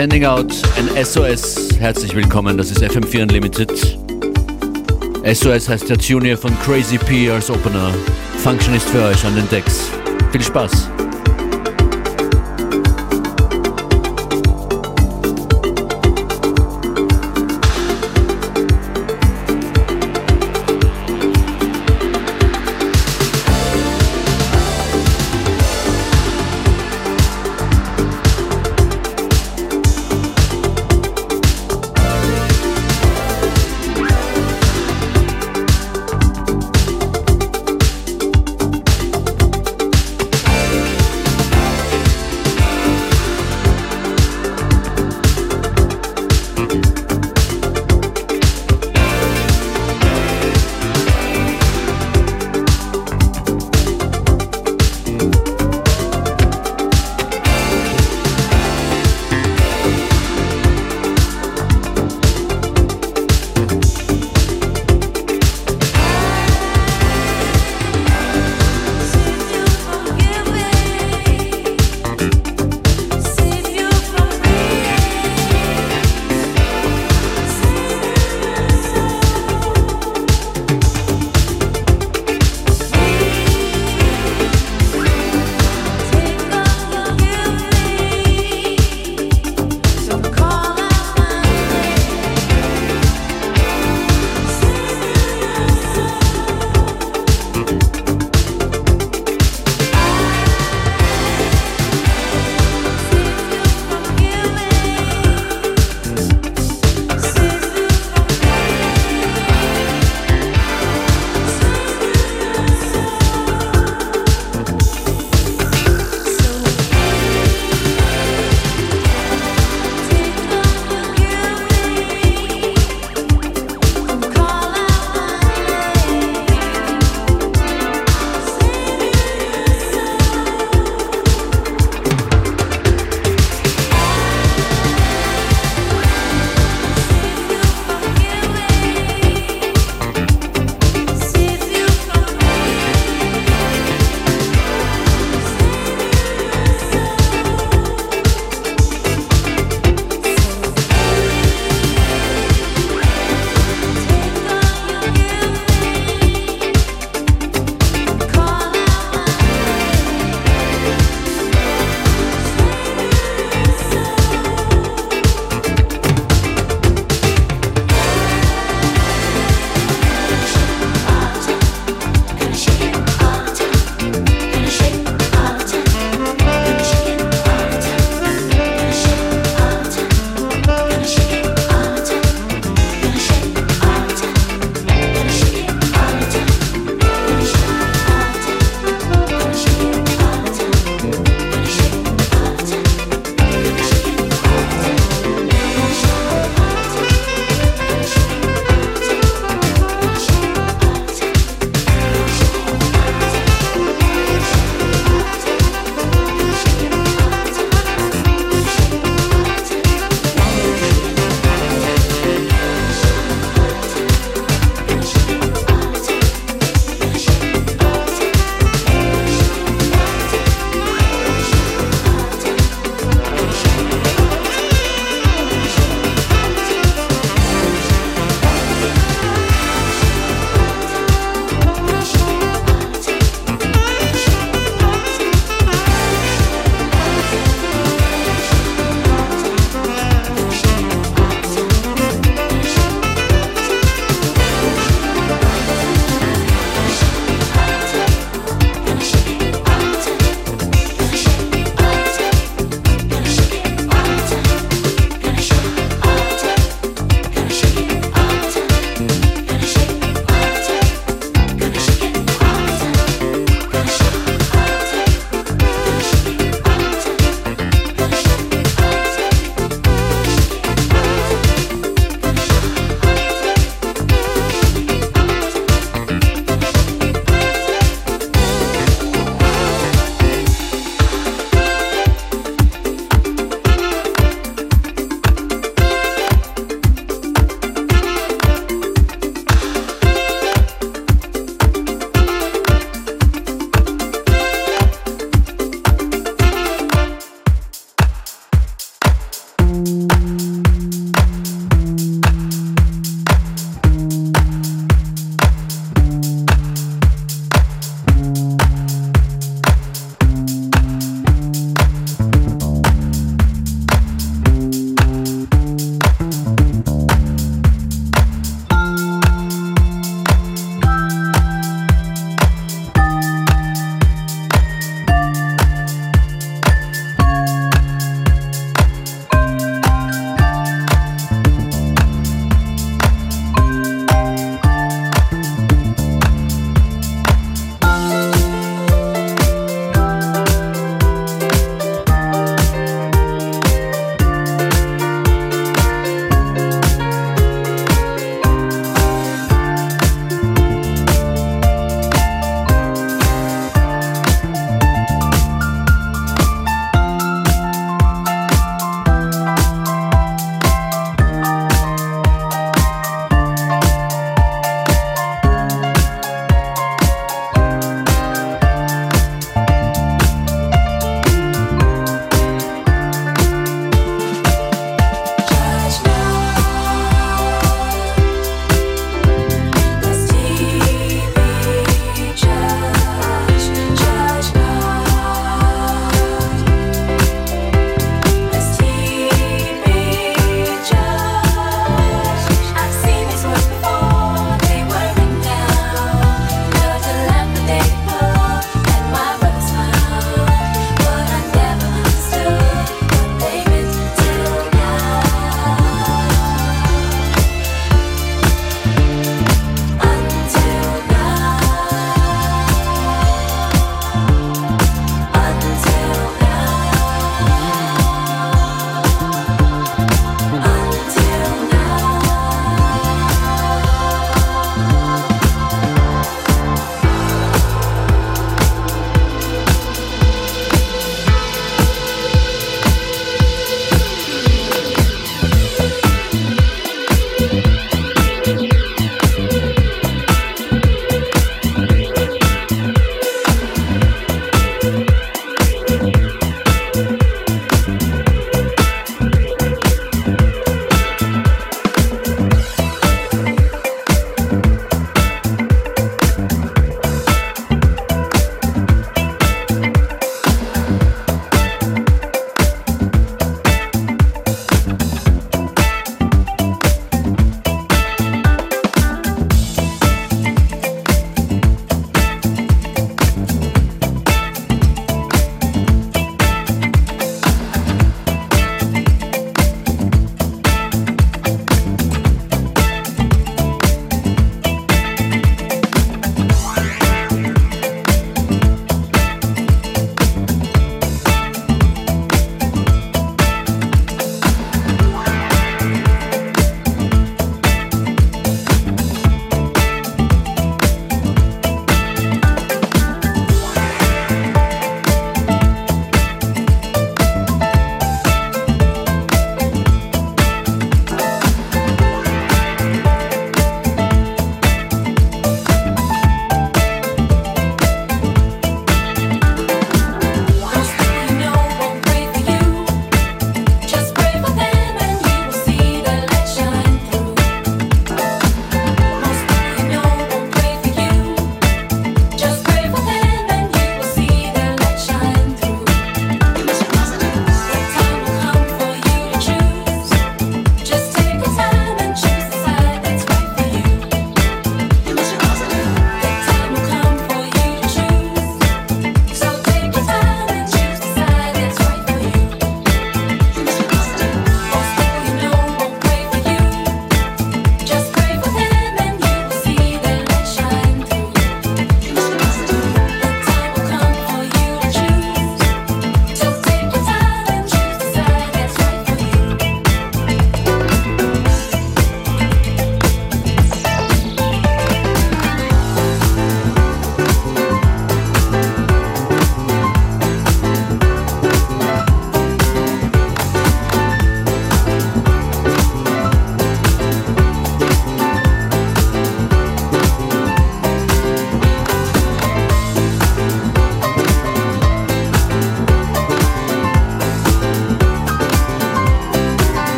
Sending out ein SOS. Herzlich willkommen, das ist FM4 Unlimited. SOS heißt der Junior von Crazy P als Opener. Function ist für euch an den Decks. Viel Spaß!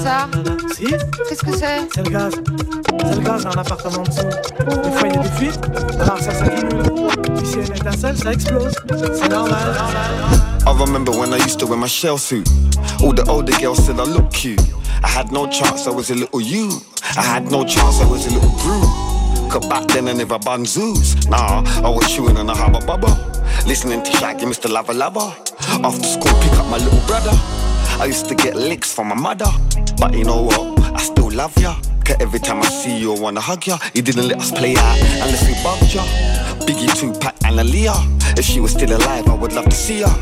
Truc bizarre. Si Qu'est-ce que c'est C'est le gaz. C'est le gaz dans l'appartement en dessous. Des fois, il y a des fuites, alors ça s'accumule. Puis s'il y a une étincelle, ça explose. C'est normal. I remember when I used to wear my shell suit. All the older girls said I look cute. I had no chance, I was a little you. I had no chance, I was a little Groot. Cause back then I never bun zoos. Nah, I was chewing on a hubba bubba. Listening to Shaggy, Mr. Lover Lover. After school, pick up my little brother. I used to get licks from my mother. But you know what? I still love ya. Cause every time I see you, I wanna hug ya. You didn't let us play out unless we bugged ya. Biggie, Tupac, and Aaliyah. If she was still alive, I would love to see her.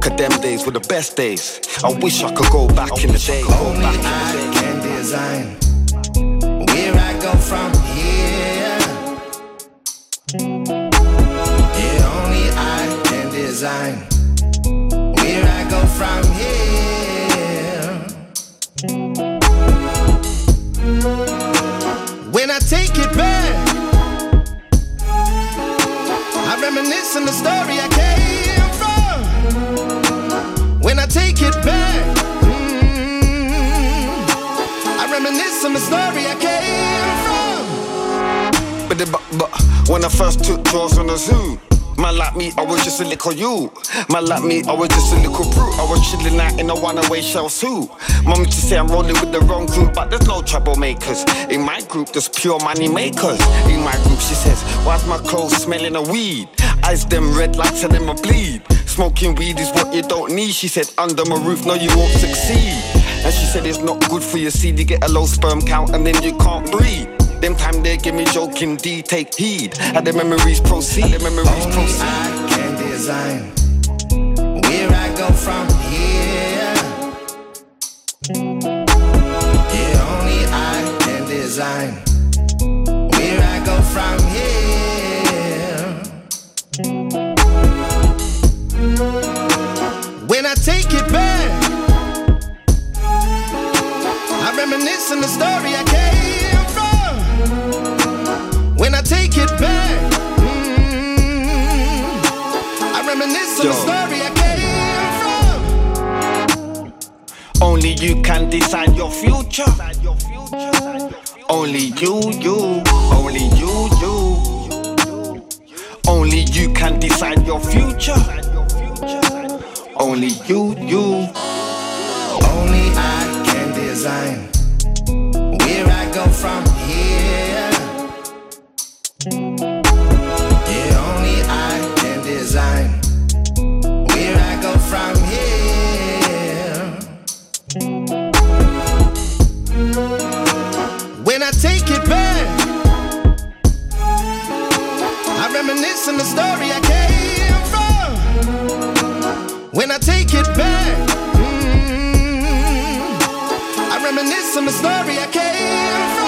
Cause them days were the best days. I wish I could go back in the day. Only I can design where I go from here. Yeah, only I can design where I go from here. I take it back, I reminisce on the story I came from. When I take it back, mm, I reminisce on the story I came from. But, the- but, but when I first took draws on the zoo, man like me, I was just a little you. Man like me, I was just a little brute. I was chilling out in a one-away shell suit. Used to say I'm rolling with the wrong group, but there's no troublemakers. In my group, there's pure money makers. In my group, she says, why's my clothes smelling of weed? Eyes them red lights and them a bleed. Smoking weed is what you don't need. She said, under my roof, no, you won't succeed. And she said it's not good for your seed. You get a low sperm count and then you can't breed. Them time they give me joking D, take heed. Had the memories proceed, the memories Only proceed. I can design where I go from here. Yeah, only I can design where I go from here. When I take it back, I reminisce on the story I take it back, mm, I reminisce on the story I came from. Only you can decide your future. Only you, you, only you, you. Only you can decide your future. Only you, you. Only I can design where I go from here. On the story I came from. When I take it back, mm, I reminisce on the story I came from.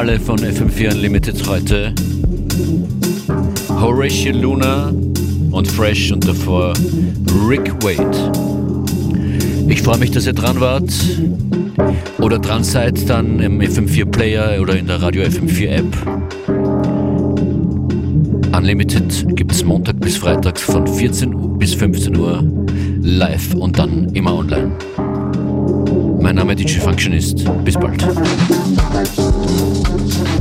Finale von FM4 Unlimited heute. Horatio Luna und Fresh und davor Rick Wade. Ich freue mich, dass ihr dran wart oder dran seid dann im FM4 Player oder in der Radio FM4 App. Unlimited gibt es Montag bis Freitag von 14 bis 15 Uhr live und dann immer online. Mein Name ist DJ Functionist. Bis bald. I'm sorry.